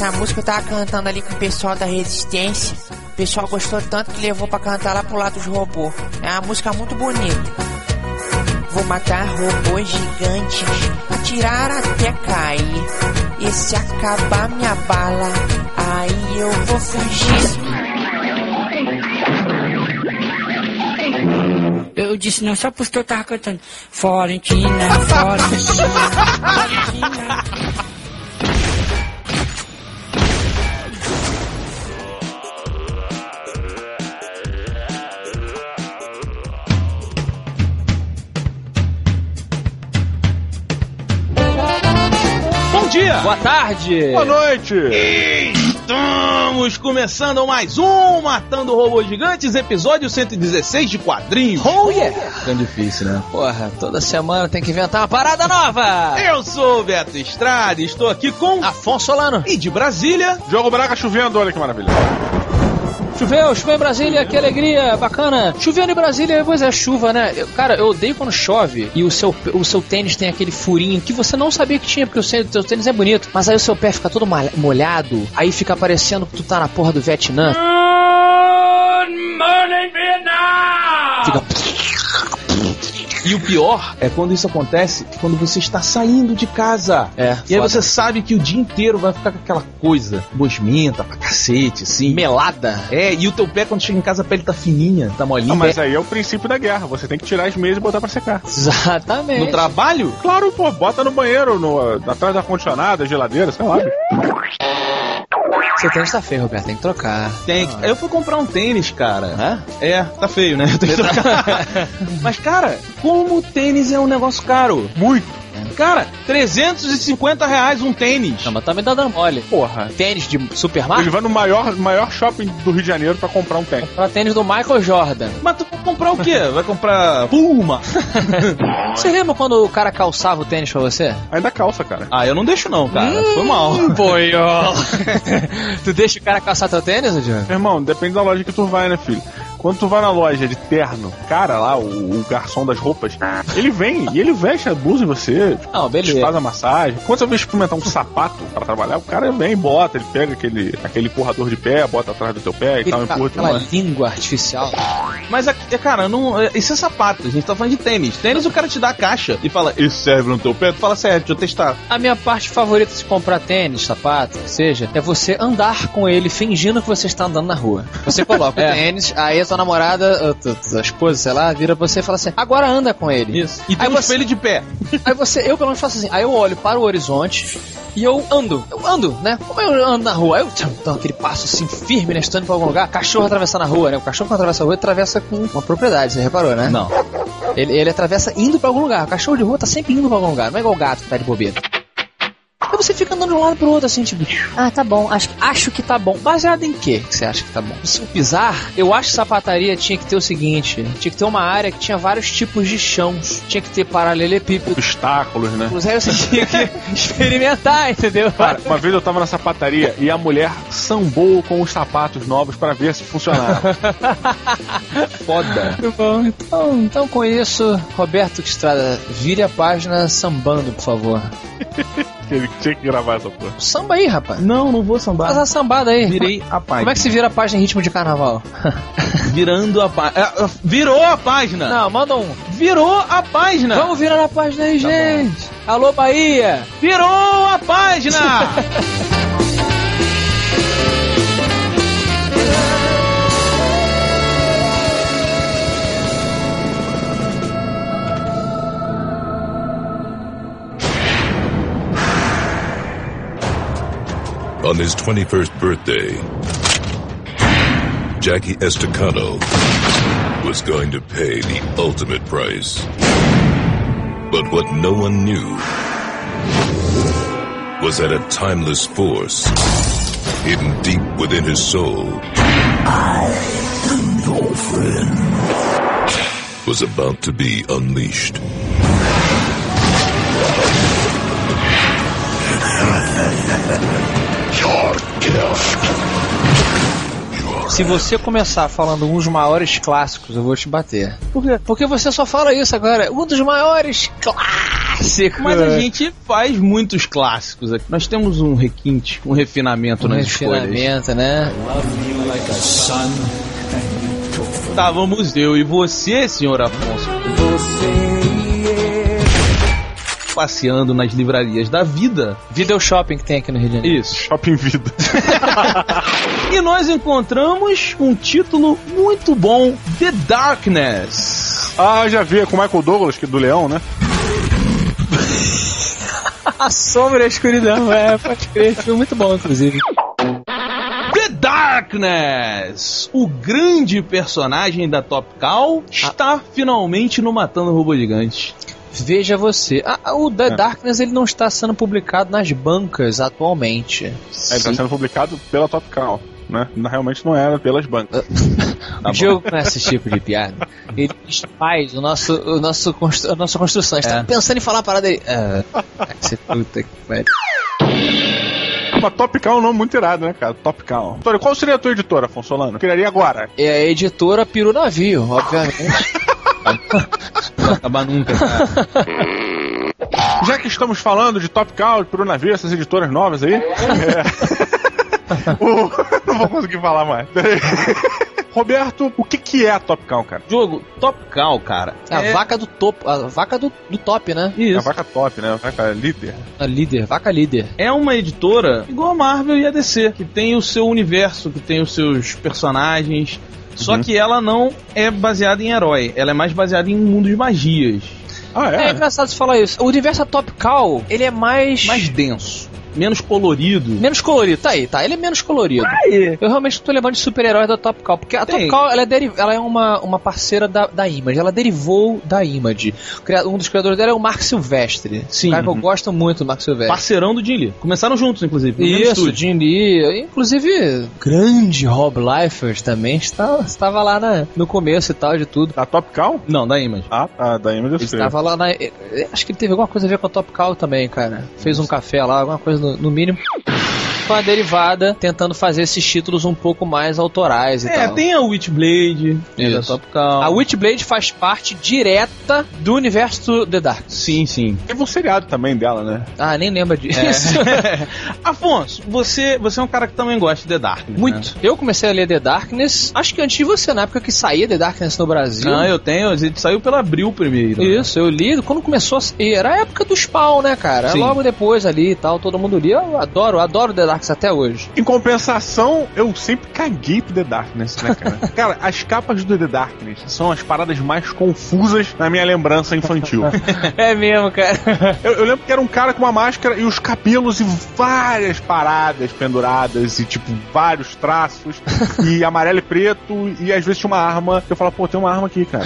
Essa música eu tava cantando ali com o pessoal da Resistência. O pessoal gostou tanto que levou pra cantar lá pro lado dos robôs. É uma música muito bonita. Vou matar robôs gigantes, atirar até cair. E se acabar minha bala, aí eu vou fugir. Eu disse não, só porque eu tava cantando. Florentina, Florentina, Florentina. Boa tarde! Boa noite! Estamos começando mais um Matando Robôs Gigantes, episódio 116 de quadrinhos. Oh yeah! Tão difícil, né? Porra, toda semana tem que inventar uma parada nova! Eu sou o Beto Estrada e estou aqui com Afonso Solano. E de Brasília, Diogo Braga chovendo, olha que maravilha. Choveu, choveu em Brasília, que alegria, bacana. Chovendo em Brasília, pois é, chuva, né? Eu- cara, eu odeio quando chove e o seu, o seu tênis tem aquele furinho que você não sabia que tinha, porque o seu, teu tênis é bonito. Mas aí o seu pé fica todo molhado, aí fica parecendo que tu tá na porra do Vietnã. Fica... E o pior é quando isso acontece quando você está saindo de casa. É, E aí você sabe que o dia inteiro vai ficar com aquela coisa gosmenta pra cacete, assim. melada. É, e o teu pé quando chega em casa a pele tá fininha, tá molinha. Não, mas aí é o princípio da guerra. Você tem que tirar as meias e botar pra secar. Exatamente. No trabalho? Claro, pô, bota no banheiro, no, atrás da condicionada, geladeira, sei lá. Tênis tá feio, Roberto, tem que trocar. Tem. que- Eu fui comprar um tênis, cara. Hã? É, tá feio, né? Eu tenho que trocar. Mas, cara, como o tênis é um negócio caro? Muito. Cara, 350 reais um tênis. Não, mas também tá dando mole. Porra. Tênis de supermarket? Ele vai no maior, maior shopping do Rio de Janeiro pra comprar um tênis. Pra tênis do Michael Jordan. Mas tu vai comprar o quê? Vai comprar Puma? Você lembra quando o cara calçava o tênis pra você? Ainda calça, cara. Ah, eu não deixo não, cara. Foi mal. Boiola. tu deixa o cara calçar teu tênis? Meu irmão, depende da loja que tu vai, né, filho? Quando tu vai na loja de terno, cara lá, o, o garçom das roupas, ele vem e ele veste a blusa em você, Não, beleza. faz a massagem. Quando você vai experimentar um sapato pra trabalhar, o cara vem e bota, ele pega aquele, aquele empurrador de pé, bota atrás do teu pé e tal, empurra Aquela língua artificial. Mas, é- é, cara, não, é- isso é sapato. A gente tá falando de tênis. Tênis, o cara te dá a caixa e fala, isso serve no teu pé? Tu fala, sério, deixa eu testar. A minha parte favorita de comprar tênis, sapato, seja, é você andar com ele fingindo que você está andando na rua. Você coloca o tênis, aí tua namorada, a esposa, sei lá, vira pra você e fala assim: agora anda com ele. Isso. E tem Aí um você- espelho de pé. Aí você, eu pelo menos faço assim, aí eu olho para o horizonte e eu ando. Eu ando, né? Como eu ando na rua, aí eu dou aquele passo assim firme, né? Estou indo pra algum lugar. Cachorro atravessar na rua, né? O cachorro quando atravessa a rua, atravessa com uma propriedade, você reparou, né? Não. Ele, ele atravessa indo pra algum lugar. O cachorro de rua tá sempre indo pra algum lugar. Não é igual o gato que tá de bobeira. Você fica andando de um lado pro outro, assim, tipo, ah, tá bom, acho, acho que tá bom. Baseado em quê que você acha que tá bom? Se eu pisar, eu acho que sapataria tinha que ter o seguinte: tinha que ter uma área que tinha vários tipos de chãos. Tinha que ter paralelepípedo. Obstáculos, né? Aí você tinha que experimentar, entendeu? Cara, uma vez eu tava na sapataria e a mulher sambou com os sapatos novos pra ver se funcionava. Foda. Muito bom. Então, então, com isso, Roberto Estrada, vire a página sambando, por favor. Ele tinha que gravar essa porra. Samba aí, rapaz. Não, não vou Faz sambar. uma sambada aí. Virei a página. Como é que se vira a página em ritmo de carnaval? Virando a página. virou a página! Não, manda um. Virou a página! Vamos virar a página aí, gente. Alô, Bahia. Virou a página! On his 21st birthday, Jackie Estacado was going to pay the ultimate price. But what no one knew was that a timeless force hidden deep within his soul. your friend. Was about to be unleashed. Se você começar falando um dos maiores clássicos, eu vou te bater. Por quê? Porque você só fala isso agora. Um dos maiores clássicos. clássico. Mas a gente faz muitos clássicos aqui. Nós temos um requinte, um refinamento um nas escolhas. refinamento, né? Estávamos eu e você, senhor Afonso. Passeando nas livrarias da vida. Video shopping que tem aqui no Rio de Janeiro. Isso. Shopping Vida. E nós encontramos um título muito bom: The Darkness. Ah, já vi, é com o Michael Douglas, que é do Leão, né? A sombra e a escuridão, é, pode crer. Foi muito bom, inclusive. The Darkness! O grande personagem da Top Cow está finalmente no Matando Robô Gigante. Veja você. Ah, ah, o The É. Darkness ele não está sendo publicado nas bancas atualmente. É, ele está sendo publicado pela Top Cow, né? Realmente não era pelas bancas. o Diogo conhece esse tipo de piada. Ele faz o nosso, o nosso constru- a nossa construção. A gente É. tá pensando em falar a parada dele. Ah, ser puta que pariu. Mas Top Cow é um nome muito irado, né, cara? Top Cow. Qual seria a tua editora, Afonso Solano? Criaria agora. É a editora Piru Navio, obviamente. Não vai acabar nunca, cara. Já que estamos falando de Top Cow, de Navio, essas editoras novas aí. é. O- Não vou conseguir falar mais. Roberto, o que, que é a Top Cow, cara? Jogo Top Cow, cara. A é- vaca do topo, a vaca do, do top, né? É a Isso. vaca top, né? A vaca líder. A líder, vaca líder. É uma editora igual a Marvel e a DC, que tem o seu universo, que tem os seus personagens. Só Uhum. que ela não é baseada em herói, ela é mais baseada em um mundo de magias. Ah, É, é? engraçado você falar isso. O universo Top Cow, ele é mais. Mais denso, menos colorido. Menos colorido, tá aí, tá. Ele é menos colorido. Eu realmente tô lembrando de super-heróis da Top Cow, porque a Tem. Top Cow ela é, deri- ela é uma, uma parceira da, da Image, ela derivou da Image. Um dos criadores dela é o Mark Silvestre. Sim. Um cara que eu gosto muito do Mark Silvestre. Parceirão do Jim Lee. Começaram juntos, inclusive. Isso. Jim Lee, inclusive grande Rob Liefers também está, estava lá na- no começo e tal de tudo. A Top Cow? Não, da Image. Ah, tá. Da Image eu Ele sei. estava lá na. eh, Acho que ele teve alguma coisa a ver com a Top Cow também, cara. Fez um café lá, alguma coisa no, no mínimo. Foi uma derivada tentando fazer esses títulos um pouco mais autorais e É, tal. tem a Witchblade, é da Isso. Top Cow. A Witchblade faz parte direta do universo The Dark. Sim, sim. Teve um seriado também dela, né? Ah, nem lembra disso. Afonso, você, você é um cara que também gosta de The Dark. né? Muito. Eu comecei a ler The Darkness, acho que antes de você, na época que saía The Darkness no Brasil. Não, eu tenho, a gente saiu pela Abril primeiro. né? Isso, eu li quando começou a sair. Era a época do Spawn, né, cara? Sim. Logo depois ali e tal, todo mundo lia. Eu adoro, adoro The Darkness até hoje. Em compensação, eu sempre caguei pro The Darkness, né, cara? cara, as capas do The Darkness são as paradas mais confusas na minha lembrança infantil. É mesmo, cara. eu, eu lembro que era um cara com uma máscara e os cabelos e várias paradas penduradas e, tipo, vários traços e amarelo e preto e às vezes tinha uma arma. Eu falava, pô, tem uma arma aqui, cara.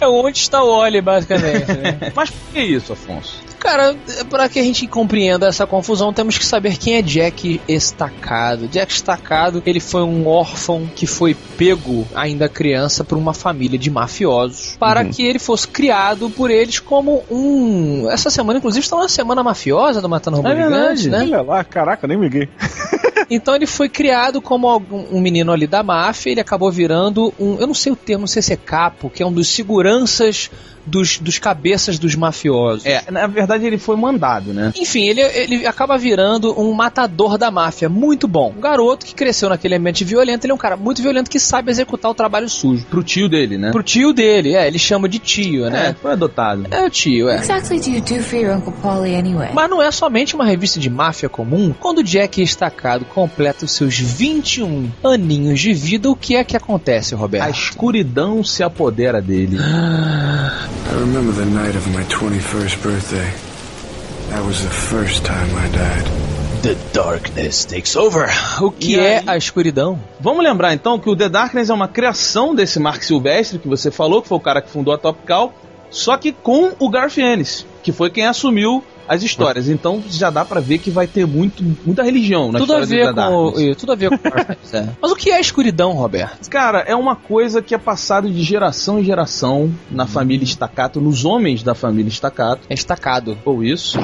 É onde está o Oli, basicamente. né? Mas por que isso, Afonso? Cara, para que a gente compreenda essa confusão, temos que saber quem é Jack Estacado. Jack Estacado, ele foi um órfão que foi pego ainda criança por uma família de mafiosos para que ele fosse criado por eles como um. Essa semana, inclusive, está uma semana mafiosa do Matando Robô É Gigante, né? Olha lá, caraca, nem me liguei. Então ele foi criado como um menino ali da máfia, ele acabou virando um, eu não sei o termo, não sei se é capo, que é um dos seguranças dos, dos cabeças dos mafiosos. É, na verdade ele foi mandado, né? Enfim, ele, ele acaba virando um matador da máfia, muito bom. Um garoto que cresceu naquele ambiente violento, ele é um cara muito violento que sabe executar o trabalho sujo. Pro tio dele, né? Pro tio dele, é, ele chama de tio, É, né? foi adotado. É o tio, é. exactly do you do for your Uncle Polly anyway? Mas não é somente uma revista de máfia comum. Quando Jack Estacado completa os seus 21 aninhos de vida, o que é que acontece, Roberto? A escuridão se apodera dele. I remember the night of my 21st birthday. That was the first time I died. The darkness takes over. O que E é aí? a escuridão? Vamos lembrar então que o The Darkness é uma criação desse Mark Silvestre que você falou, que foi o cara que fundou a Top Cow, só que com o Garth Ennis, que foi quem assumiu as histórias. Então já dá pra ver que vai ter muito, muita religião na Tudo a história ver do The com Darkness. tudo a ver com o Darkness, é. Mas o que é a escuridão, Roberto? Cara, é uma coisa que é passado de geração em geração na família Staccato, nos homens da família Staccato, É estacado. ou isso,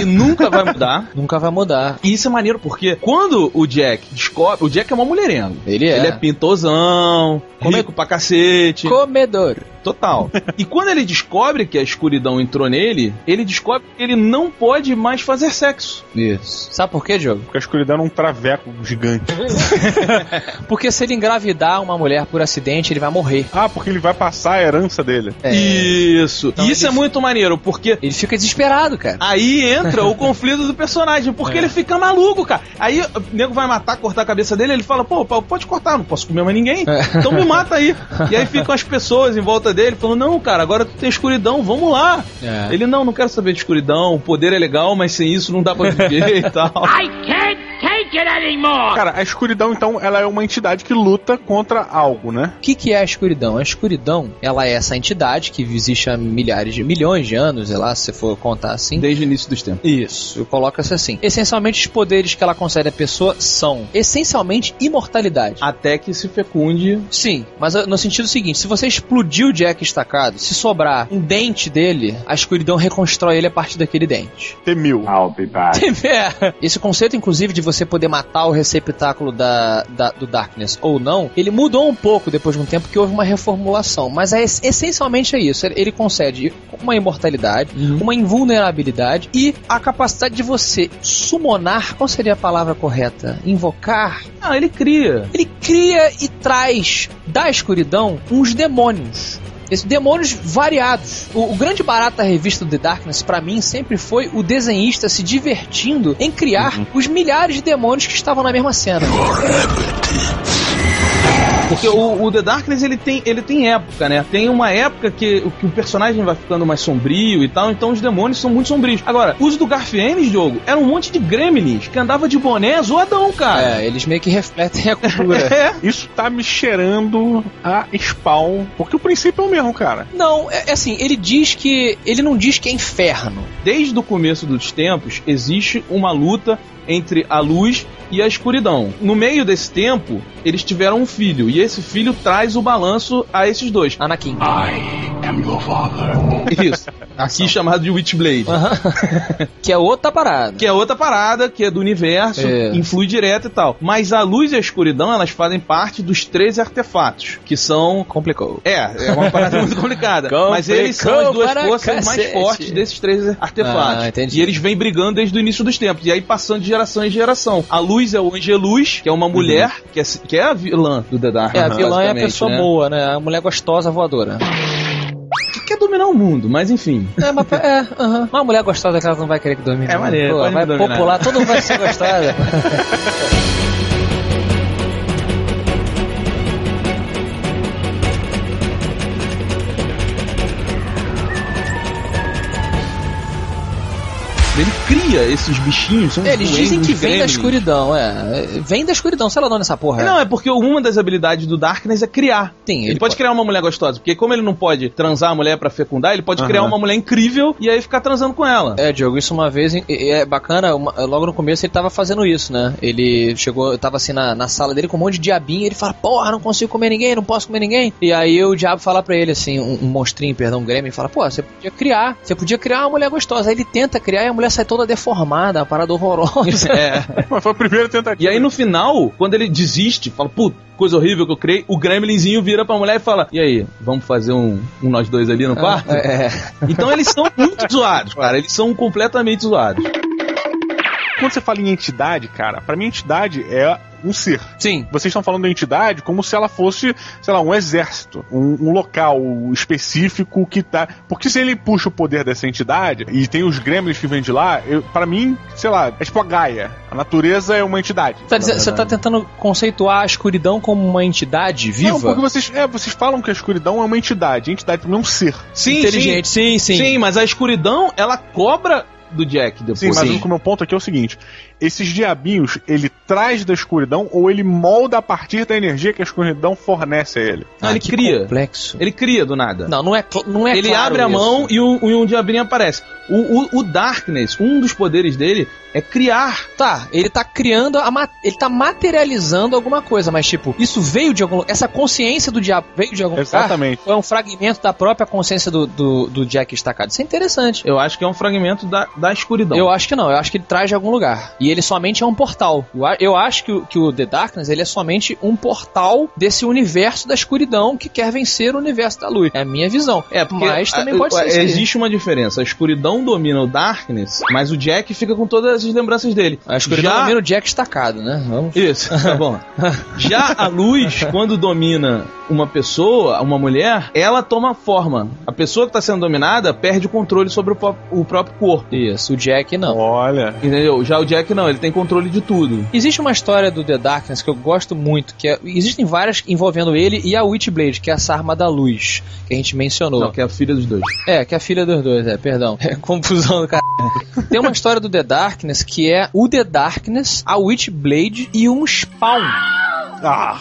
e nunca vai mudar. Nunca vai mudar. E isso é maneiro porque quando o Jack descobre. O Jack é uma mulherengo. Ele é. Ele é pintosão, Come- rico pra cacete. Comedor. Total. e quando ele descobre que a escuridão entrou nele, ele descobre que ele não pode mais fazer sexo. Isso. Sabe por quê, Diogo? Porque a escuridão é um traveco gigante. Porque se ele engravidar uma mulher por acidente, ele vai morrer. Ah, porque ele vai passar a herança dele. É. Isso. Então e isso ele- é muito maneiro, porque Ele fica desesperado, cara. Aí entra o conflito do personagem, porque É. ele fica maluco, cara. Aí o nego vai matar, cortar a cabeça dele, ele fala, pô, pô, pode cortar, não posso comer mais ninguém. É. Então me mata aí. E aí ficam as pessoas em volta dele falando, não, cara, agora tu tem escuridão, vamos lá. É. Ele, não, não quero saber de escuridão, o poder é legal, mas sem isso não dá pra viver e tal. Cara, a escuridão, então, ela é uma entidade que luta contra algo, né? O que, que é a escuridão? A escuridão, ela é essa entidade que existe há milhares de milhões de anos, sei lá, se você for contar assim. Desde o início dos tempos. Isso, eu coloco isso assim. Essencialmente, os poderes que ela concede à pessoa são, essencialmente, imortalidade. Até que se fecunde. Sim, mas uh, no sentido seguinte, se você explodir o Jack estacado, se sobrar um dente dele, a escuridão reconstrói ele a partir daquele dente. T-1000. É. Esse conceito, inclusive, de você poder matar o receptáculo da, da- do Darkness ou não, ele mudou um pouco depois de um tempo que houve uma reformulação. Mas é, es- essencialmente é isso. Ele, ele concede uma imortalidade, uma invulnerabilidade e a capacidade de você summonar. Qual seria a palavra correta? Invocar? Ah, ele cria. Ele cria e traz da escuridão uns demônios. Esses demônios variados. O, o grande barato da revista The Darkness, pra mim, sempre foi o desenhista se divertindo em criar os milhares de demônios que estavam na mesma cena. Porque o, o The Darkness ele tem, ele tem época, né? Tem uma época que, o- que o personagem vai ficando mais sombrio e tal, então os demônios são muito sombrios. Agora, os do Garfienes, jogo, era um monte de gremlins que andava de boné zoadão, cara. É, eles meio que refletem a cultura. É. Isso tá me cheirando a Spawn. Porque o princípio é o mesmo, cara. Não, é, é assim, ele diz que. Ele não diz que é inferno. Desde o começo dos tempos, existe uma luta entre a luz e a escuridão. No meio desse tempo, eles tiveram um filho, e esse filho traz o balanço a esses dois. Anakin. Isso. Aqui chamado de Witchblade. que é outra parada. Que é outra parada, que é do universo, É. influi direto e tal. Mas a luz e a escuridão, elas fazem parte dos 13 artefatos, que são. Complicou. É, é uma parada muito complicada. Mas eles são as duas forças mais fortes desses três artefatos. Ah, entendi. E eles vêm brigando desde o início dos tempos. E aí passando de geração em geração. A luz é o Angeluz, que é uma mulher, que, é, que é a vilã do The Dark. É, a vilã é a pessoa né? boa, né? A mulher gostosa voadora. Que quer dominar o mundo, mas enfim. É, mas é. Uma mulher gostosa que ela não vai querer que domine. É maneiro, Pô, pode Vai dominar. popular, todo mundo vai ser gostosa. Ele cria esses bichinhos, Eles dizem que vem da escuridão, é. Vem da escuridão, sei lá de onde essa porra é. Não, é porque uma das habilidades do Darkness é criar. Sim, ele, ele pode pode. criar uma mulher gostosa, porque como ele não pode transar a mulher pra fecundar, ele pode Aham. criar uma mulher incrível e aí ficar transando com ela. É, Diogo, isso uma vez é bacana, uma- logo no começo ele tava fazendo isso, né? Ele chegou, tava assim na, na sala dele com um monte de diabinho, e ele fala, porra, não consigo comer ninguém, não posso comer ninguém. E aí o diabo fala pra ele, assim, um, um monstrinho, perdão, um Grêmio, fala, pô, você podia criar, você podia criar uma mulher gostosa. Aí ele tenta criar e a mulher sai toda deformada, uma parada horrorosa. É. Mas foi a primeira tentativa. E aí no final, quando ele desiste, fala, puta, coisa horrível que eu criei, o gremlinzinho vira pra mulher e fala, e aí, vamos fazer um, um nós dois ali no quarto? É. Então eles são muito zoados, cara, eles são completamente zoados. Quando você fala em entidade, cara, pra mim entidade é um ser. Sim. Vocês estão falando da entidade como se ela fosse, sei lá, um exército, um, um local específico que tá. Porque se ele puxa o poder dessa entidade e tem os gremlins que vêm de lá, para mim, sei lá, é tipo a Gaia. A natureza é uma entidade. Tá dizendo- Você tá tentando conceituar a escuridão como uma entidade viva? Não, porque vocês, é, vocês falam que a escuridão é uma entidade. A entidade é um ser. Sim, Inteligente, sim, sim. Sim, mas a escuridão, ela cobra do Jack depois. Sim, mas o meu ponto aqui é o seguinte: esses diabinhos, ele traz da escuridão ou ele molda a partir da energia que a escuridão fornece a ele? Não, ele que cria. complexo. Ele cria do nada. Não, não é, cl- não é ele claro abre a isso. mão e um, e um diabinho aparece. O, o, o Darkness, um dos poderes dele é criar. Tá, ele tá criando, a ele tá materializando alguma coisa, mas tipo, isso veio de algum Essa consciência do diabo veio de algum Exatamente. lugar? Ou é um fragmento da própria consciência do, do, do Jack estacado? Isso é interessante. Eu acho que é um fragmento da, da escuridão. Eu acho que não, eu acho que ele traz de algum lugar. E ele somente é um portal. Eu, eu acho que, o- que o The Darkness ele é somente um portal desse universo da escuridão que quer vencer o universo da luz. É a minha visão. É, porque Mas também a- pode ser. a- isso aí. existe uma diferença. A escuridão domina o Darkness, mas o Jack fica com todas as lembranças dele. A escuridão Já- domina o Jack estacado, né? Vamos. Isso, tá bom. Já a luz, quando domina uma pessoa, uma mulher, ela toma forma. A pessoa que está sendo dominada perde o controle sobre o, o próprio corpo. Isso, o Jack não. Olha. Entendeu? Já o Jack não, ele tem controle de tudo. Existe uma história do The Darkness que eu gosto muito, que é- existem várias envolvendo ele e a Witchblade, que é essa arma da luz, que a gente mencionou. Não, que é a filha dos dois. É, que é a filha dos dois, é, perdão. É confusão do cara. Tem uma história do The Darkness que é o The Darkness, a Witchblade e um Spawn. Ah,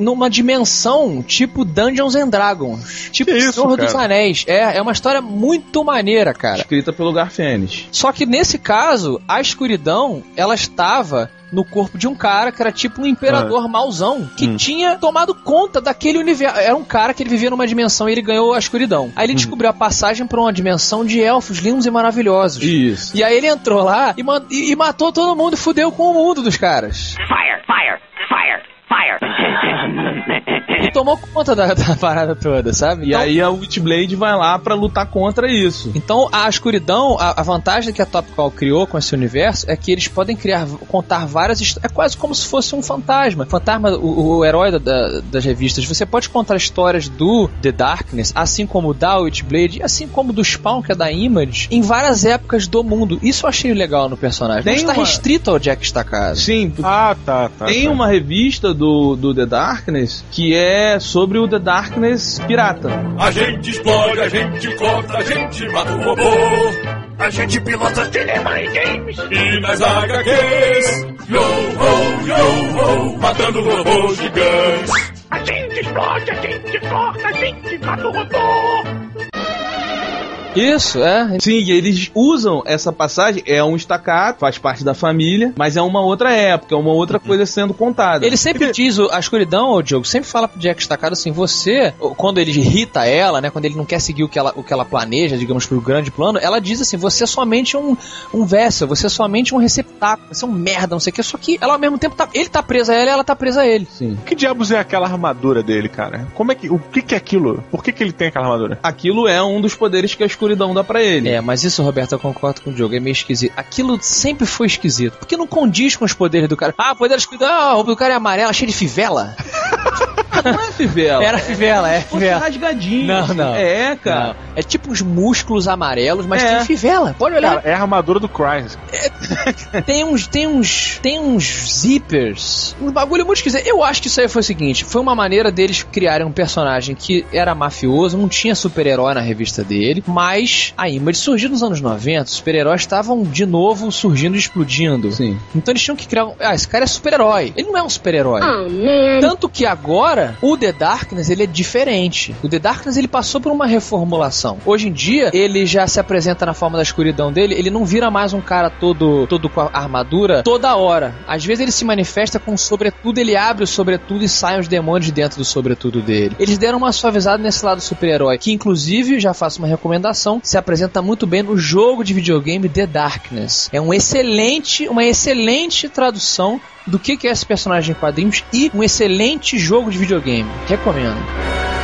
Numa dimensão tipo Dungeons and Dragons. Tipo Que isso, Senhor dos cara? Anéis. É, é uma história muito maneira, cara. Escrita pelo Garfienes. Só que nesse caso, a escuridão, ela estava no corpo de um cara que era tipo um imperador mauzão, que Hum. tinha tomado conta daquele universo. Era um cara que ele vivia numa dimensão e ele ganhou a escuridão. Aí ele descobriu a passagem pra uma dimensão de elfos lindos e maravilhosos. Isso. E aí ele entrou lá e, e- e matou todo mundo e fudeu com o mundo dos caras. Fire, fire, fire, fire. E tomou conta da, da parada toda, sabe? E Então- aí a Witchblade vai lá pra lutar contra isso. Então, a escuridão, a, a vantagem que a Top Call criou com esse universo é que eles podem criar, contar várias histórias. É quase como se fosse um fantasma. Fantasma, o, o herói da- da- das revistas. Você pode contar histórias do The Darkness, assim como da Witchblade, e assim como do Spawn, que é da Image, em várias épocas do mundo. Isso eu achei legal no personagem. Tem Não está uma- restrito ao Jack Estacado. Sim, ah tá, tá. tem tá. uma revista do, do The Darkness que é sobre o The Darkness pirata. A gente explode, a gente corta, a gente mata o robô. A gente pilota cinema e games. E nas HQs, yo ho, yo ho, matando robôs gigantes. A gente explode, a gente corta, a gente mata o robô. Isso, é. Sim, e eles usam essa passagem, é um estacato, faz parte da família, mas é uma outra época, é uma outra coisa sendo contada. Ele sempre diz, o- a escuridão, o Diogo, sempre fala pro Jack Estacado assim, você, quando ele irrita ela, né, quando ele não quer seguir o que ela, o que ela planeja, digamos, pro grande plano, ela diz assim, você é somente um, um vessel, você é somente um receptáculo, você é um merda, não sei o que, só que ela ao mesmo tempo, tá, ele tá presa a ela e ela tá presa a ele. Sim. Que diabos é aquela armadura dele, cara? Como é que. O que, que é aquilo? Por que, que ele tem aquela armadura? Aquilo é um dos poderes que a escuridão dá pra ele. É, mas isso, Roberto, eu concordo com o Diogo, é meio esquisito. Aquilo sempre foi esquisito, porque não condiz com os poderes do cara. Ah, o poder da escuridão, ah, a roupa do cara é amarela, cheio de fivela. Não é fivela. Era fivela, é Fosse fivela. rasgadinho. Não, não. É, cara. Não, É tipo uns músculos amarelos, mas É. tem fivela. Pode olhar. Cara, é a armadura do Crysis. tem uns, tem uns, tem uns zippers. Um bagulho muito esquisito. Eu acho que isso aí foi o seguinte: foi uma maneira deles criarem um personagem que era mafioso, não tinha super-herói na revista dele, mas a Image surgiu nos anos 90, os super-heróis estavam de novo surgindo e explodindo. Sim. Então eles tinham que criar um. Ah, esse cara é super-herói. Ele não é um super-herói. Tanto que agora o The Darkness ele é diferente. O The Darkness ele passou por uma reformulação. Hoje em dia ele já se apresenta na forma da escuridão dele. Ele não vira mais um cara todo todo com a armadura toda hora. Às vezes ele se manifesta com um sobretudo, ele abre o sobretudo e saem os demônios de dentro do sobretudo dele. Eles deram uma suavizada nesse lado super-herói, que inclusive já faço uma recomendação, se apresenta muito bem no jogo de videogame The Darkness. É um excelente, uma excelente tradução do que é esse personagem em quadrinhos e um excelente jogo de videogame. Recomendo.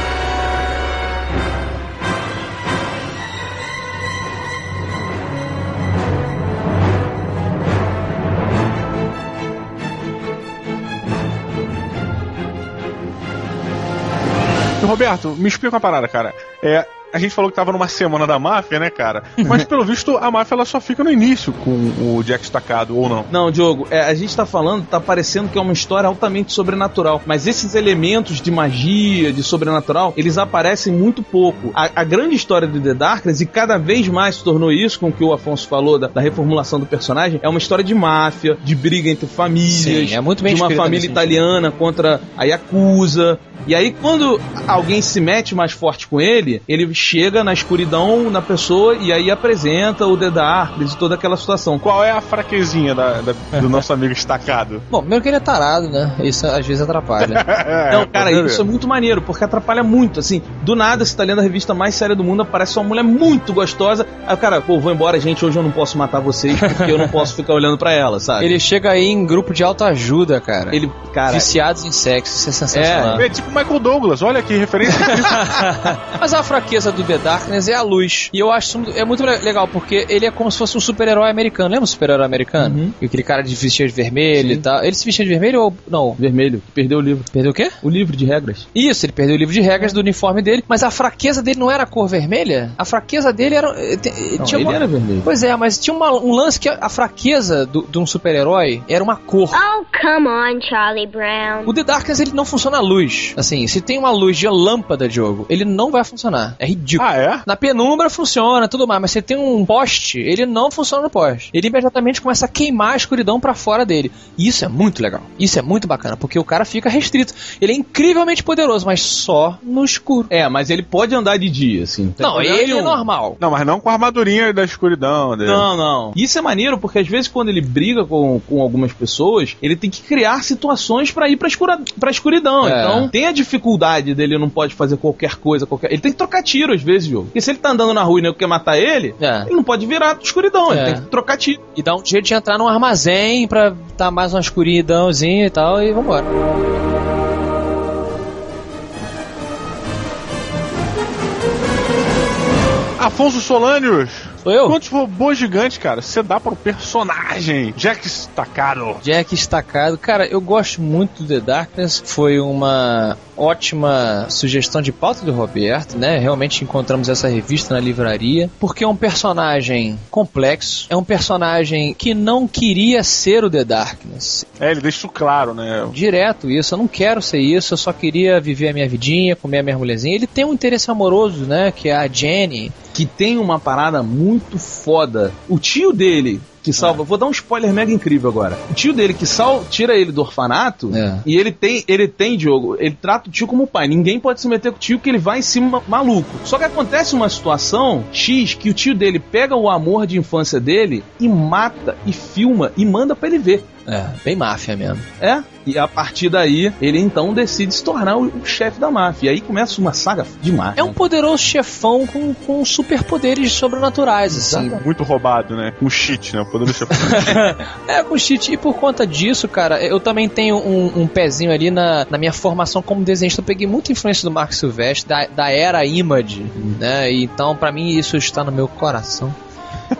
Roberto, me explica uma parada, cara. É, A gente falou que tava numa semana da máfia, né, cara? Mas pelo visto a máfia ela só fica no início com o Jack estacado, ou não? Não, Diogo, é, a gente tá falando, tá parecendo que é uma história altamente sobrenatural. Mas esses elementos de magia, de sobrenatural, eles aparecem muito pouco. A, a grande história do The Darkness, e cada vez mais se tornou isso, com o que o Afonso falou da, da reformulação do personagem, é uma história de máfia, de briga entre famílias, Sim, é muito bem de uma família italiana contra a Yakuza. E aí, quando alguém se mete mais forte com ele, ele chega na escuridão na pessoa e aí apresenta o The Darkness e toda aquela situação. Qual é a fraquezinha da- da- do nosso amigo estacado? Bom, primeiro que ele é tarado, né? Isso às vezes atrapalha. Não, cara, isso é muito maneiro, porque atrapalha muito. Assim, do nada, você tá lendo a revista mais séria do mundo, aparece uma mulher muito gostosa. Aí o cara, pô, vou embora, gente, hoje eu não posso matar vocês, porque eu não posso ficar olhando pra ela, sabe? ele chega aí em grupo de autoajuda, cara. Ele, cara. Viciados em sexo, isso é sensacional. É tipo Michael Douglas, olha que referência. Mas a fraqueza do The Darkness é a luz. E eu acho isso é muito le- legal, porque ele é como se fosse um super-herói americano. Lembra o super-herói americano? E aquele cara de vestia de vermelho e tal. Ele se vestia de vermelho ou. Não. Vermelho, perdeu o livro. Perdeu o quê? O livro de regras. Isso, ele perdeu o livro de regras do uniforme dele, mas a fraqueza dele não era a cor vermelha? A fraqueza dele era. eh, eh, Não, tinha ele uma- era vermelho. Pois é, mas tinha uma- um lance que a, a fraqueza do- de um super-herói era uma cor. Oh, come on, Charlie Brown. O The Darkness ele não funciona à luz. Assim, se tem uma luz de lâmpada de jogo, ele não vai funcionar. É ridículo. Ah, é? Na penumbra funciona, tudo mais, mas se tem um poste, ele não funciona no poste. Ele imediatamente começa a queimar a escuridão pra fora dele. E isso é muito legal. Isso é muito bacana, porque o cara fica restrito. Ele é incrivelmente poderoso, mas só no escuro. É, mas ele pode andar de dia, assim. tem Não, problema ele é normal. Não, mas não com a armadurinha da escuridão dele. Não, não. Isso é maneiro porque às vezes quando ele briga com, com algumas pessoas, ele tem que criar situações pra ir pra, escura, pra escuridão. É. Então tem a dificuldade dele não pode fazer qualquer coisa, qualquer. Ele tem que trocar tiro às vezes, jogo. Porque se ele tá andando na rua e nego quer matar ele, É. ele não pode virar escuridão, ele É. tem que trocar tiro. E dá um jeito de entrar num armazém pra dar mais uma escuridãozinha e tal, e vambora. Afonso Solânios. Sou eu? Quantos robôs gigantes, cara, você dá pro personagem Jack Staccato? Jack Estacado. Cara, eu gosto muito do The Darkness. Foi uma ótima sugestão de pauta do Roberto, né? Realmente encontramos essa revista na livraria. Porque é um personagem complexo. É um personagem que não queria ser o The Darkness. É, ele deixa isso claro, né? Direto isso. Eu não quero ser isso. Eu só queria viver a minha vidinha, comer a minha mulherzinha. Ele tem um interesse amoroso, né? Que é a Jenny. Que tem uma parada muito foda. O tio dele. Que salva. Vou dar um spoiler mega incrível agora. O tio dele que sal, tira ele do orfanato É. e ele tem, ele tem, Diogo, ele trata o tio como pai. Ninguém pode se meter com o tio que ele vai em cima maluco. Só que acontece uma situação X que o tio dele pega o amor de infância dele e mata e filma e manda pra ele ver. É, bem máfia mesmo. É, e a partir daí ele então decide se tornar o, o chefe da máfia. E aí começa uma saga demais. É um poderoso chefão com, com superpoderes sobrenaturais, assim. Muito roubado, né? Um cheat, né? O poder do chefe. É, com cheat. E por conta disso, cara, eu também tenho um, um pezinho ali na, na minha formação como desenhista. Eu peguei muita influência do Mark Silvestre, da, da era Image, né? Então, pra mim, isso está no meu coração.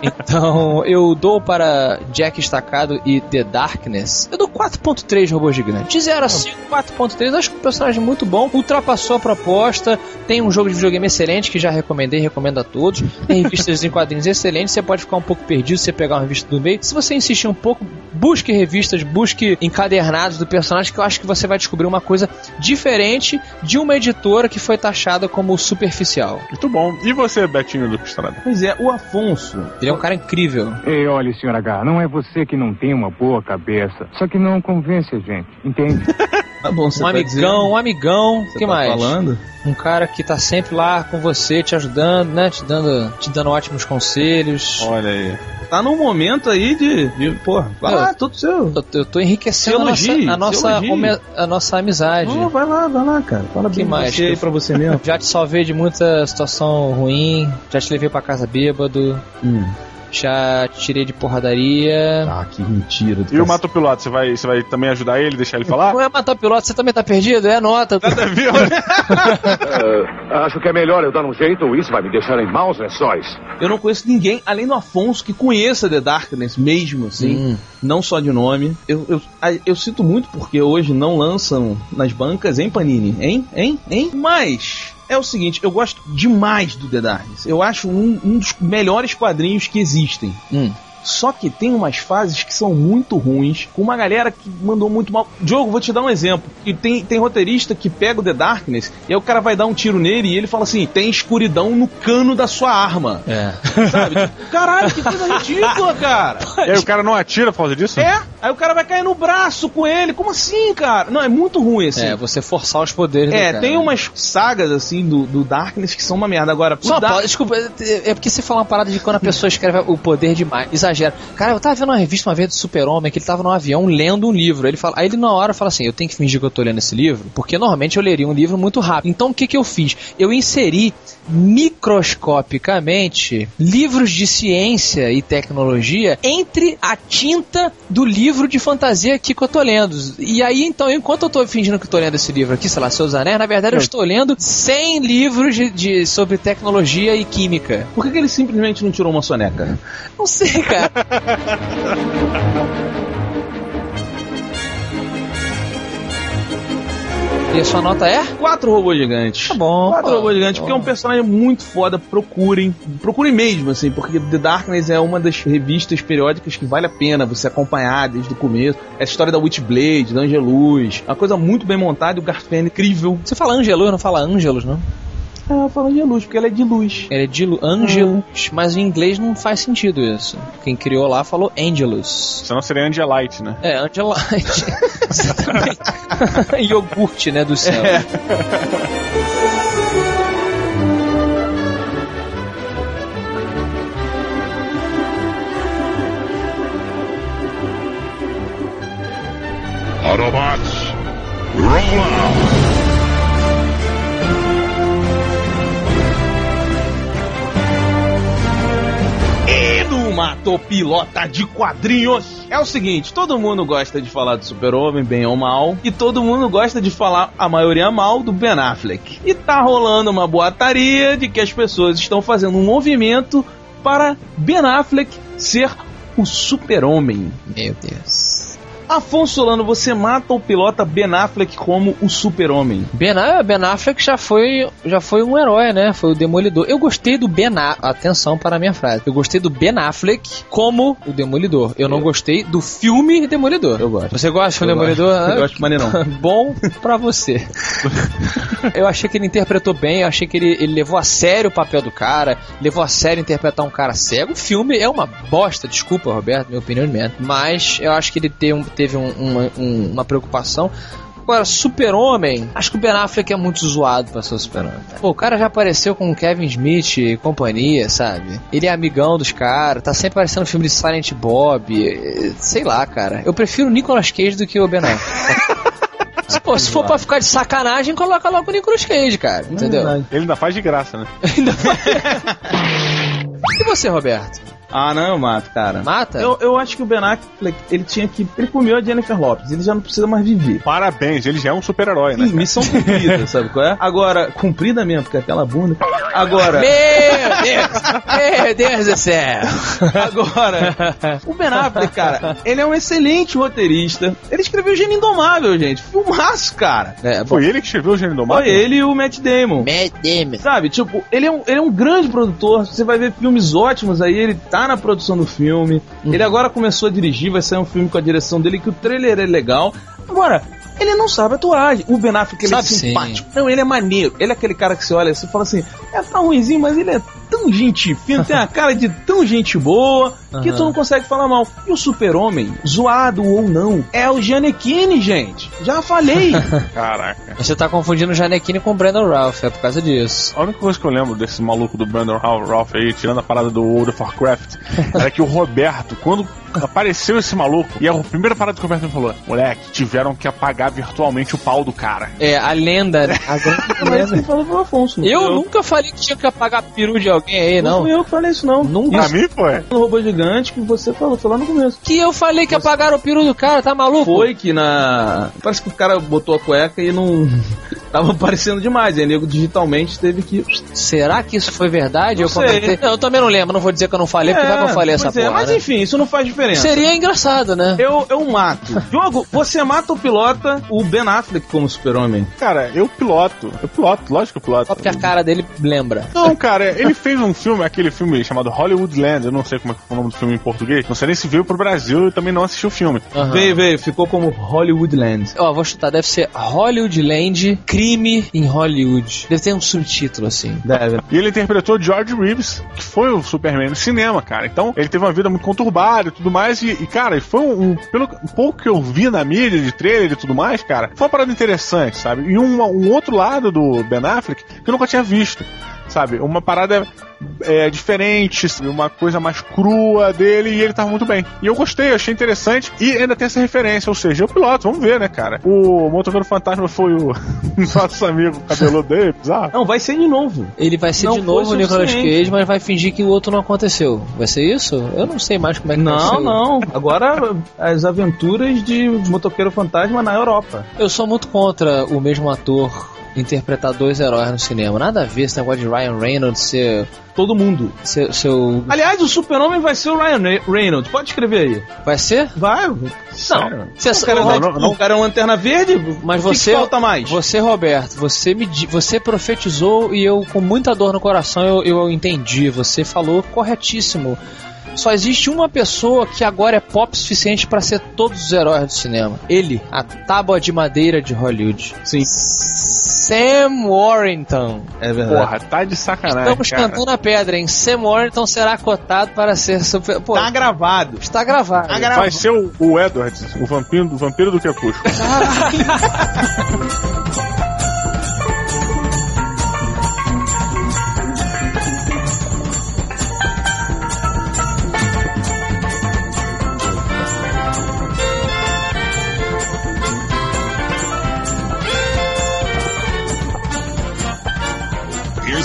Então, eu dou para Jack Estacado e The Darkness. Eu dou 4.3 robô gigante. De 0 a 5, 4.3. Acho que o personagem é muito bom. Ultrapassou a proposta. Tem um jogo de videogame excelente que já recomendei, recomendo a todos. Tem revistas em quadrinhos excelentes. Você pode ficar um pouco perdido se você pegar uma revista do meio. Se você insistir um pouco, busque revistas, busque encadernados do personagem, que eu acho que você vai descobrir uma coisa diferente de uma editora que foi taxada como superficial. Muito bom. E você, Betinho do Estrada? Pois é, o Afonso. Ele é um cara incrível. Ei, olha, senhor H, não é você que não tem uma boa cabeça, só que não convence a gente, entende? Tá bom, você um tá amigão, dizendo? um amigão. Você que tá mais? falando? Um cara que tá sempre lá com você, te ajudando, né? Te dando, te dando ótimos conselhos. Olha aí. Tá num momento aí de. de pô, vai lá, tudo seu. Eu, eu tô enriquecendo a nossa, elogie, a, nossa, elogie. home- a nossa amizade. Não, vai lá, vai lá, cara. Fala que bem mais? você aí pra você mesmo. Já te salvei de muita situação ruim, já te levei pra casa bêbado, Hum. Já tirei de porradaria. Ah, que mentira. E o Mato Piloto, você vai, você vai também ajudar ele, deixar ele falar? Não é matar piloto, você também tá perdido? É nota. Nada a ver, Ah, acho que é melhor eu dar um jeito ou isso vai me deixar em maus lençóis. Eu não conheço ninguém, além do Afonso, que conheça The Darkness mesmo, assim. Hum. Não só de nome. Eu, eu, eu sinto muito porque hoje não lançam nas bancas, hein, Panini? Hein? Hein? Hein? Mas. É o seguinte, eu gosto demais do The Darkness. Eu acho um, um dos melhores quadrinhos que existem. Hum. Só que tem umas fases que são muito ruins, com uma galera que mandou muito mal. Diogo, vou te dar um exemplo. E tem, tem roteirista que pega o The Darkness e aí o cara vai dar um tiro nele e ele fala assim: tem escuridão no cano da sua arma. É. Sabe? Tipo, Caralho, que coisa ridícula, cara. E aí o cara não atira por causa disso? É, aí o cara vai cair no braço com ele. Como assim, cara? Não, é muito ruim assim. É, você forçar os poderes do É, cara. tem umas sagas assim do, do Darkness que são uma merda. Agora, Só Dark- desculpa, é é porque você fala uma parada de quando a pessoa escreve o poder demais, exagera. Cara, eu tava vendo uma revista uma vez do Super-Homem que ele tava num avião lendo um livro. Ele fala, aí ele na hora fala assim: eu tenho que fingir que eu tô lendo esse livro, porque normalmente eu leria um livro muito rápido. Então o que que eu fiz? Eu inseri microscopicamente livros de ciência e tecnologia entre a tinta do livro de fantasia aqui que eu tô lendo. E aí, então, enquanto eu tô fingindo que eu tô lendo esse livro aqui, sei lá, Seus Anéis, na verdade eu estou lendo 100 livros de, de- sobre tecnologia e química. Por que, que ele simplesmente não tirou uma soneca? Não sei, cara. E a sua nota é? Quatro robôs gigantes. Tá bom. Quatro pô. robôs gigantes, porque é um personagem muito foda. Procurem. Procurem mesmo, assim, porque The Darkness é uma das revistas periódicas que vale a pena você acompanhar desde o começo. É a história da Witchblade, da Angelus. Uma coisa muito bem montada e o Garfield é incrível. Você fala Angelus, não fala Angelus, não? Ah, eu falo Angelus, porque ela é de luz. Ele é de Lu- Angelus, mas em inglês não faz sentido isso. Quem criou lá falou Angelus. Senão seria Angelite, né? É, Angelite. Exatamente. Iogurte, né, do céu. Autobots, roll out! E no Matopilota de Quadrinhos é o seguinte: todo mundo gosta de falar do Super-Homem, bem ou mal, e todo mundo gosta de falar, a maioria mal, do Ben Affleck. E tá rolando uma boataria de que as pessoas estão fazendo um movimento para Ben Affleck ser o Super-Homem. Meu Deus. Afonso Solano, você mata o pilota Ben Affleck como o Super-Homem. Ben, ben Affleck já foi, já foi um herói, né? Foi o Demolidor. Eu gostei do Ben Affleck. Atenção para a minha frase. Eu gostei do Ben Affleck como o Demolidor. Eu não gostei do filme Demolidor. Eu gosto. Você gosta do Demolidor? gosto. Eu Ah, gosto maneirão. Bom pra você. eu achei que ele interpretou bem, eu achei que ele, ele levou a sério o papel do cara, levou a sério interpretar um cara cego. O filme é uma bosta, desculpa, Roberto, minha opinião de merda. Mas eu acho que ele tem um- teve um- uma, um- uma preocupação. Agora, Super-Homem, acho que o Ben Affleck é muito zoado pra ser o Super-Homem. Pô, o cara já apareceu com o Kevin Smith e companhia, sabe? Ele é amigão dos caras, tá sempre aparecendo no filme de Silent Bob, sei lá, cara. Eu prefiro o Nicolas Cage do que o Ben Affleck. Pô, se for pra ficar de sacanagem, coloca logo o Nicolas Cage, cara. Entendeu? verdade. Ele ainda faz de graça, né? E você, Roberto? Ah, não, eu mato, cara. Mata? Eu, eu acho que o Ben Affleck, ele tinha que. Ele comeu a Jennifer Lopes, ele já não precisa mais viver. Parabéns, ele já é um super-herói, né? Sim, missão cumprida, sabe qual é? Agora, cumprida mesmo, porque aquela bunda. Agora, Meu Deus! Meu Deus do céu! agora, o Ben Affleck, cara, ele é um excelente roteirista. Ele escreveu Gênio Indomável, gente. Filmaço, cara. É. Foi ele que escreveu o Gênio Domável? Foi ele e o Matt Damon. Matt Damon. Sabe, tipo, ele é, um, ele é um grande produtor. Você vai ver filmes ótimos aí. Ele tá na produção do filme. Uhum. Ele agora começou a dirigir. Vai sair um filme com a direção dele que o trailer é legal. Agora, ele não sabe atuar. O Ben Affleck, ele Sabe é sim. simpático. Não, ele é maneiro. Ele é aquele cara que você olha e você fala assim: é tão ruimzinho, mas ele é tão gente fina, tem a cara de tão gente boa, que Aham. tu não consegue falar mal. E o Super-Homem, zoado ou não, é o Giannichini, gente. Já falei. Caraca. Você tá confundindo o Janequine com o Brandon Ralph, é por causa disso. A única coisa que eu lembro desse maluco do Brandon Ralph Ralph aí, tirando a parada do World of Warcraft, era que o Roberto, quando apareceu esse maluco, e a primeira parada que o me falou, moleque, tiveram que apagar virtualmente o pau do cara. É, a lenda, né? A grande mas lenda. quem falou foi o Afonso. Eu nunca falei que tinha que apagar peru de alguém aí, Não não. fui eu que falei isso, não. Nunca. Pra mim foi. no robô gigante que você falou, foi lá no começo. Que eu falei que apagaram o peru do cara, tá maluco? Foi que na. Parece que o cara botou a cueca e não. tava aparecendo demais. Aí nego digitalmente teve que. Será que isso foi verdade? Não eu sei. comentei. Não, eu também não lembro, não vou dizer que eu não falei, porque vai que eu falei essa é, porra. Mas né? enfim, isso não faz diferença. Seria engraçado, né? Eu, eu mato. Diogo, você mata ou pilota o Ben Affleck como super-homem? Cara, eu piloto. Eu piloto, lógico que eu piloto. Só porque a cara dele lembra. Não, cara, ele fez um filme, aquele filme chamado Hollywoodland, eu não sei como é é o nome do filme em português, não sei nem se veio pro Brasil e também não assisti o filme. Aham. Veio, veio, ficou como Hollywoodland. Ó, vou chutar, deve ser Hollywoodland, crime em Hollywood. Deve ter um subtítulo assim. Deve. E ele interpretou George Reeves, que foi o Superman no cinema, cara. Então, ele teve uma vida muito conturbada e tudo mais. E, e, cara, foi um, um- Pelo pouco que eu vi na mídia, de trailer e tudo mais, cara, foi uma parada interessante, sabe? E um, um outro lado do Ben Affleck que eu nunca tinha visto. Sabe? Uma parada é, diferente, uma coisa mais crua dele e ele tava muito bem. E eu gostei, achei interessante. E ainda tem essa referência, ou seja, eu piloto, vamos ver, né, cara? O Motoqueiro Fantasma foi o nosso amigo cabeludo dele, bizarro. Não, vai ser de novo. Ele vai ser Não de novo o Nicolas. Cage, mas vai fingir que o outro não aconteceu. Vai ser isso? Eu não sei mais como é que vai Não, ser. não. Agora as aventuras de Motoqueiro Fantasma na Europa. Eu sou muito contra o mesmo ator interpretar dois heróis no cinema. Nada a ver esse negócio de Ryan Reynolds ser. Todo mundo. Seu. seu... Aliás, o super-homem vai ser o Ryan Re- Reynolds. Pode escrever aí. Vai ser? Vai. Não. Você o, cara, vai- não, não. o cara é uma lanterna verde. Mas o que você, que falta mais? você Roberto, você me, você profetizou e eu com muita dor no coração eu, eu entendi. Você falou corretíssimo. Só existe uma pessoa que agora é pop suficiente para ser todos os heróis do cinema. Ele, a tábua de madeira de Hollywood. Sim. Sam Warrington. É verdade. Porra, tá de sacanagem. Estamos cara. cantando a pedra, hein? Sam Warrington será cotado para ser super. Pô, Tá gravado. está gravado. Tá gravado. Vai ser o, o Edward, o vampiro, o vampiro do Crepúsculo. Here's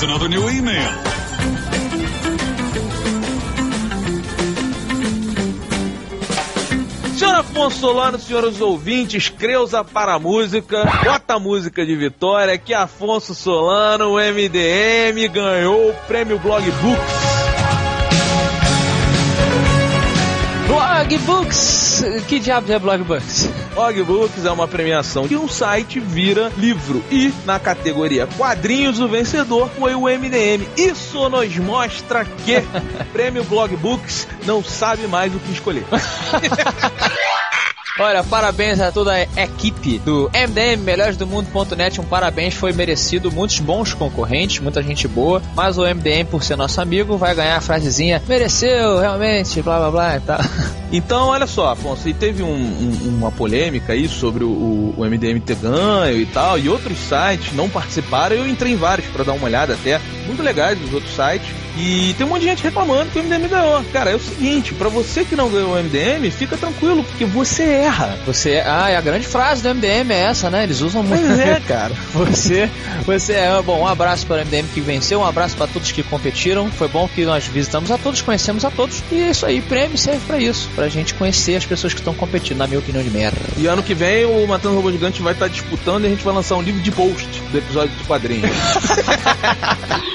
another new email. Senhor Afonso Solano, senhores ouvintes, Creuza para a música, bota a música de vitória, que Afonso Solano, MDM, ganhou o prêmio Blog Books. Blog Books! Que diabo é Blog Books? Blog Books é uma premiação que um site vira livro. E na categoria quadrinhos, o vencedor foi o MDM. Isso nos mostra que o prêmio Blog Books não sabe mais o que escolher. Olha, parabéns a toda a equipe do MDM Melhores do Mundo.net. Um parabéns, foi merecido. Muitos bons concorrentes, muita gente boa. Mas o MDM, por ser nosso amigo, vai ganhar a frasezinha: mereceu, realmente, blá blá blá e tal. Então, olha só, Afonso, e teve um- um- uma polêmica aí sobre o, o- MDM ter ganho e tal, e outros sites não participaram. Eu entrei em vários pra dar uma olhada até, muito legais os outros sites. E tem um monte de gente reclamando que o MDM ganhou. Cara, é o seguinte, pra você que não ganhou o MDM, fica tranquilo, porque você erra. Você, ah, e a grande frase do MDM é essa, né? Eles usam muito. Pois é, cara. Você, você é bom. Um abraço para o MDM que venceu, um abraço para todos que competiram. Foi bom que nós visitamos a todos, conhecemos a todos. E é isso aí, prêmio serve pra isso, pra gente conhecer as pessoas que estão competindo, na minha opinião de merda. E ano que vem o Matando Robô Gigante vai estar disputando e a gente vai lançar um livro de post do episódio de quadrinhos.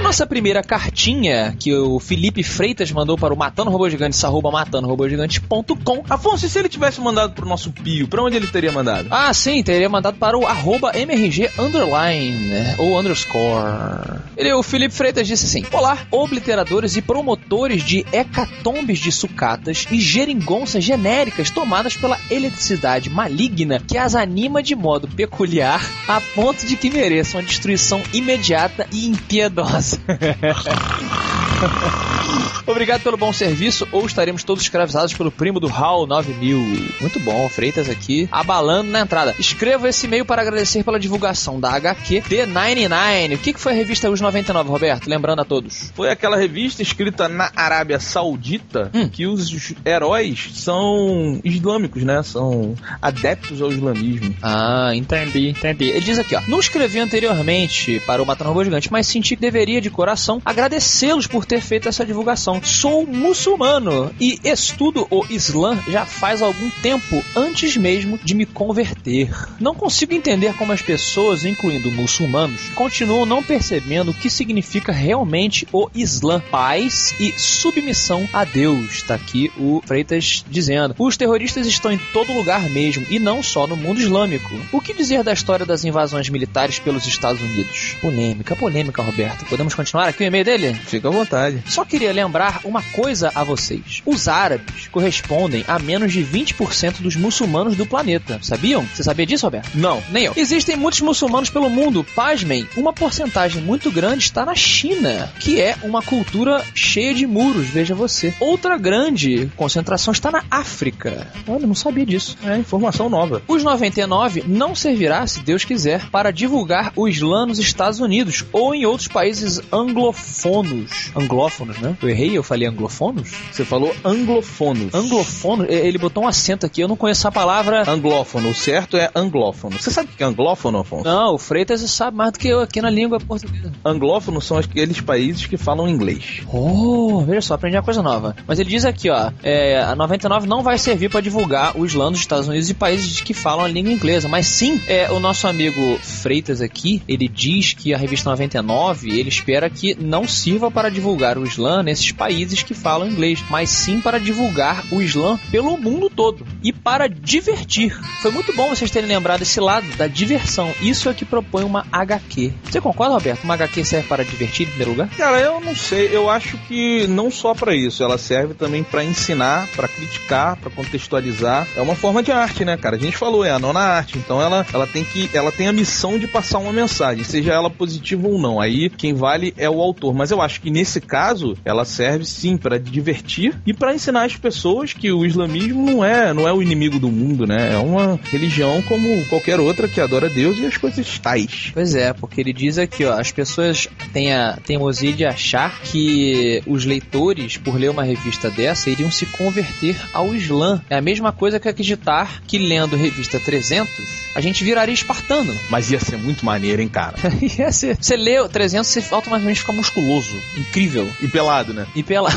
A nossa primeira cartinha que o Felipe Freitas mandou para o Matando Robô Gigantes, arroba matandorobogigante.com. Afonso, e se ele tivesse mandado pro nosso Pio, pra onde ele teria mandado? Ah, sim, teria mandado para o arroba MRG underline né, ou underscore. Ele, o Felipe Freitas disse assim: Olá, obliteradores e promotores de hecatombes de sucatas e geringonças genéricas tomadas pela eletricidade maligna que as anima de modo peculiar a ponto de que mereçam a destruição imediata e impiedosa. Deus. Obrigado pelo bom serviço, ou estaremos todos escravizados pelo primo do HAL 9000. Muito bom, Freitas aqui, abalando na entrada. Escreva esse e-mail para agradecer pela divulgação da HQ The99. O que, que foi a revista Os 99, Roberto? Lembrando a todos. Foi aquela revista escrita na Arábia Saudita Hum. que os heróis são islâmicos, né? São adeptos ao islamismo. Ah, entendi, entendi. Ele diz aqui, ó. Não escrevi anteriormente para o Matando Robô Gigante, mas senti que deveria, de coração, agradecê-los por ter feito essa divulgação. Sou muçulmano e estudo o Islã já faz algum tempo antes mesmo de me converter. Não consigo entender como as pessoas, incluindo muçulmanos, continuam não percebendo o que significa realmente o Islã, paz e submissão a Deus. Tá aqui o Freitas dizendo. Os terroristas estão em todo lugar mesmo e não só no mundo islâmico. O que dizer da história das invasões militares pelos Estados Unidos? Polêmica, polêmica, Roberto. Podemos continuar aqui o e-mail dele? Fica à vontade. Só queria lembrar uma coisa a vocês. Os árabes correspondem a menos de 20% dos muçulmanos do planeta. Sabiam? Você sabia disso, Roberto? Não. Nem eu. Existem muitos muçulmanos pelo mundo. Pasmem, uma porcentagem muito grande está na China, que é uma cultura cheia de muros, veja você. Outra grande concentração está na África. Olha, não sabia disso. É informação nova. Os 99 não servirá, se Deus quiser, para divulgar o Islã nos Estados Unidos ou em outros países anglofonos. Anglófonos, né? Eu errei, eu falei anglofonos? Você falou anglofonos. Anglofono? E- Ele botou um acento aqui, eu não conheço a palavra. Anglófono. O certo é anglófono. Você sabe o que é anglófono, Afonso? Não, o Freitas sabe mais do que eu aqui na língua portuguesa. Anglófonos são aqueles países que falam inglês. Oh, veja só, aprendi uma coisa nova. Mas ele diz aqui, ó, é, a 99 não vai servir para divulgar o Islã dos Estados Unidos e países que falam a língua inglesa, mas sim, é, o nosso amigo Freitas aqui, ele diz que a revista 99, ele espera que não sirva para divulgar o Islã nesses países que falam inglês, mas sim para divulgar o Islã pelo mundo todo e para divertir. Foi muito bom vocês terem lembrado esse lado da diversão. Isso é que propõe uma HQ. Você concorda, Roberto? Uma HQ serve para divertir em primeiro lugar? Cara, eu não sei. Eu acho que não só pra isso. Ela serve também pra ensinar, pra criticar, pra contextualizar. É uma forma de arte, né, cara? A gente falou, é a nona arte. Então ela, ela tem que, ela tem a missão de passar uma mensagem, seja ela positiva ou não. Aí quem vale é o autor. Mas eu acho que nesse caso ela serve sim pra divertir e pra ensinar as pessoas que o islamismo não é, não é o inimigo do mundo, né? É uma religião como qualquer outra que adora Deus e as coisas tais. Pois é, porque ele diz aqui, ó, as pessoas têm a teimosia de achar que os leitores, por ler uma revista dessa, iriam se converter ao Islã. É a mesma coisa que acreditar que lendo revista 300, a gente viraria espartano. Mas ia ser muito maneiro, hein, cara? Ia ser. Você lê o 300, você automaticamente fica musculoso. Incrível. E pelado, né? E pela.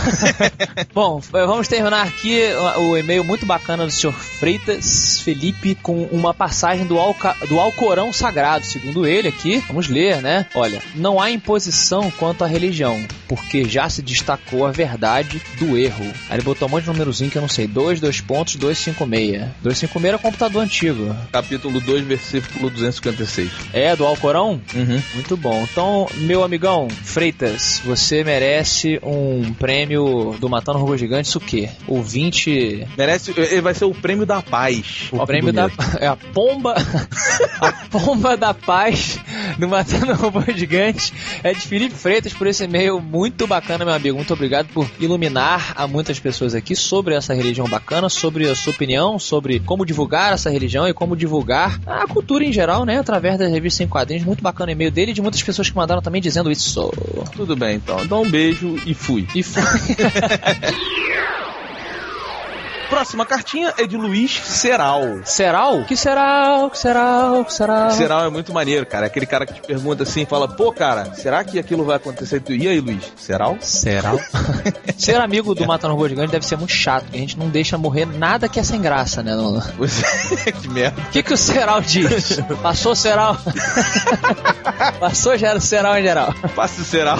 Bom, vamos terminar aqui o e-mail muito bacana do Sr. Freitas Felipe com uma passagem do, Alca... do Alcorão Sagrado, segundo ele aqui. Vamos ler, né? Olha, não há imposição quanto à religião, porque já se destacou a verdade do erro. Aí ele botou um monte de númerozinho que eu não sei. 2, 2 pontos, 256. 256 era computador antigo. Capítulo 2, versículo 256. É, do Alcorão? Uhum. Muito bom. Então, meu amigão Freitas, você merece um prêmio do Matando Robô Gigante, isso o quê? Ouvinte. Merece. Ele vai ser o prêmio da paz. O prêmio da. É a pomba. a pomba da paz do Matando Robô Gigante é de Felipe Freitas por esse e-mail muito bacana, meu amigo. Muito obrigado por iluminar a muitas pessoas aqui sobre essa religião bacana, sobre a sua opinião, sobre como divulgar essa religião e como divulgar a cultura em geral, né? Através da revista em quadrinhos. Muito bacana o e-mail dele e de muitas pessoas que mandaram também dizendo isso. Tudo bem, então. Então um beijo e fui. E fui. Próxima cartinha é de Luiz Seral. Seral? Que Seral? Que Seral? Que Seral? Seral é muito maneiro, cara. Aquele cara que te pergunta assim, fala, pô, cara, será que aquilo vai acontecer? E aí, Luiz? Seral? Seral? Ser amigo do Matando Robô Gigante deve ser muito chato, porque a gente não deixa morrer nada que é sem graça, né? Não... que merda. O que, que o Seral diz? Passou Seral? Passou já era Seral em geral. Passa o Seral.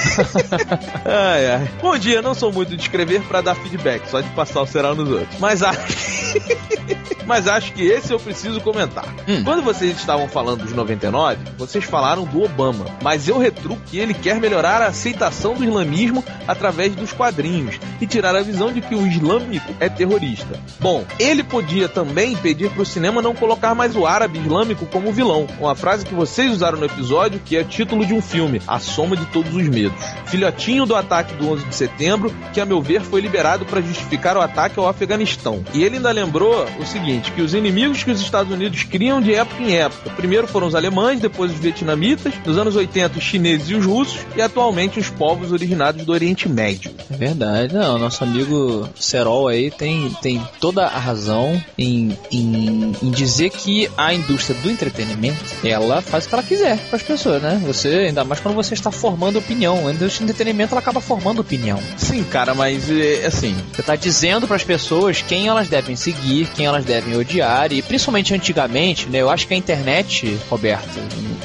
ai, ai. Bom dia, não sou muito de escrever pra dar feedback, só de passar o Seral nos outros. Mas acho. Mas acho que esse eu preciso comentar. Hum. Quando vocês estavam falando dos 99, vocês falaram do Obama. Mas eu retruco que ele quer melhorar a aceitação do islamismo através dos quadrinhos e tirar a visão de que o islâmico é terrorista. Bom, ele podia também pedir pro cinema não colocar mais o árabe islâmico como vilão. Uma frase que vocês usaram no episódio, que é título de um filme, A Soma de Todos os Medos. Filhotinho do ataque do 11 de setembro, que a meu ver foi liberado para justificar o ataque ao Afeganistão. E ele ainda lembrou o seguinte: que os inimigos que os Estados Unidos criam de época em época. Primeiro foram os alemães, depois os vietnamitas, nos anos 80 os chineses e os russos, e atualmente os povos originados do Oriente Médio. É verdade, não. Nosso amigo Serol aí tem, tem toda a razão em, em, em dizer que a indústria do entretenimento, ela faz o que ela quiser com as pessoas, né? Você, ainda mais quando você está formando opinião. A indústria do entretenimento, ela acaba formando opinião. Sim, cara, mas é, assim, Você está dizendo para as pessoas quem elas devem seguir, quem elas devem odiar, e principalmente antigamente, né? Eu acho que a internet, Roberto,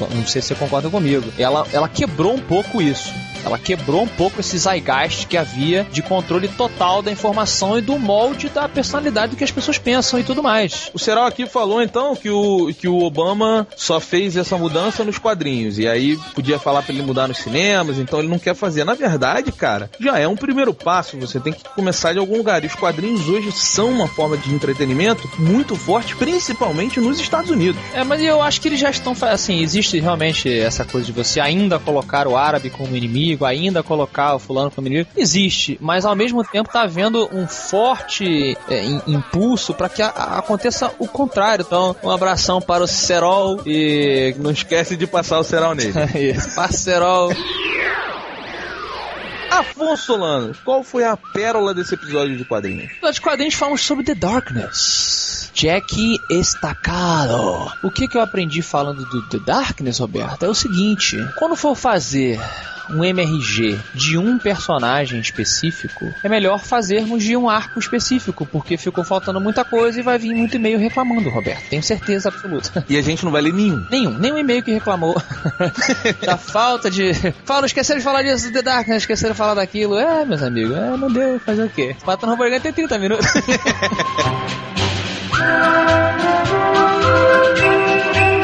não- não sei se você concorda comigo, ela, ela quebrou um pouco isso. Ela quebrou um pouco esse zeitgeist que havia de controle total da informação e do molde da personalidade do que as pessoas pensam e tudo mais. O Serol aqui falou então que o, que o Obama só fez essa mudança nos quadrinhos. E aí podia falar pra ele mudar nos cinemas, então ele não quer fazer. Na verdade, cara, já é um primeiro passo. Você tem que começar de algum lugar. E os quadrinhos hoje são uma forma de entretenimento muito forte, principalmente nos Estados Unidos. É, mas eu acho que eles já estão. Assim, existe realmente essa coisa de você ainda colocar o árabe como inimigo, ainda colocar o fulano inimigo. Existe, mas ao mesmo tempo tá havendo um forte é, im- impulso para que a- a- aconteça o contrário. Então, um abração para o Serol e. Não esquece de passar o Serol nele. Passa Serol. Afonso Solano, qual foi a pérola desse episódio de quadrinhos? Nos quadrinhos falamos sobre The Darkness. Jack Estacado. O que, que eu aprendi falando do The Darkness, Roberto? É o seguinte: quando for fazer um MRG de um personagem específico, é melhor fazermos de um arco específico, porque ficou faltando muita coisa e vai vir muito e-mail reclamando, Roberto. Tenho certeza absoluta. E a gente não vai ler nenhum. Nenhum, nenhum e-mail que reclamou da falta de. Fala, esqueceram de falar disso, The Darkness, esqueceram de falar daquilo. É, meus amigos, é, não deu, fazer o quê? Matando o Robert tem 30 minutos.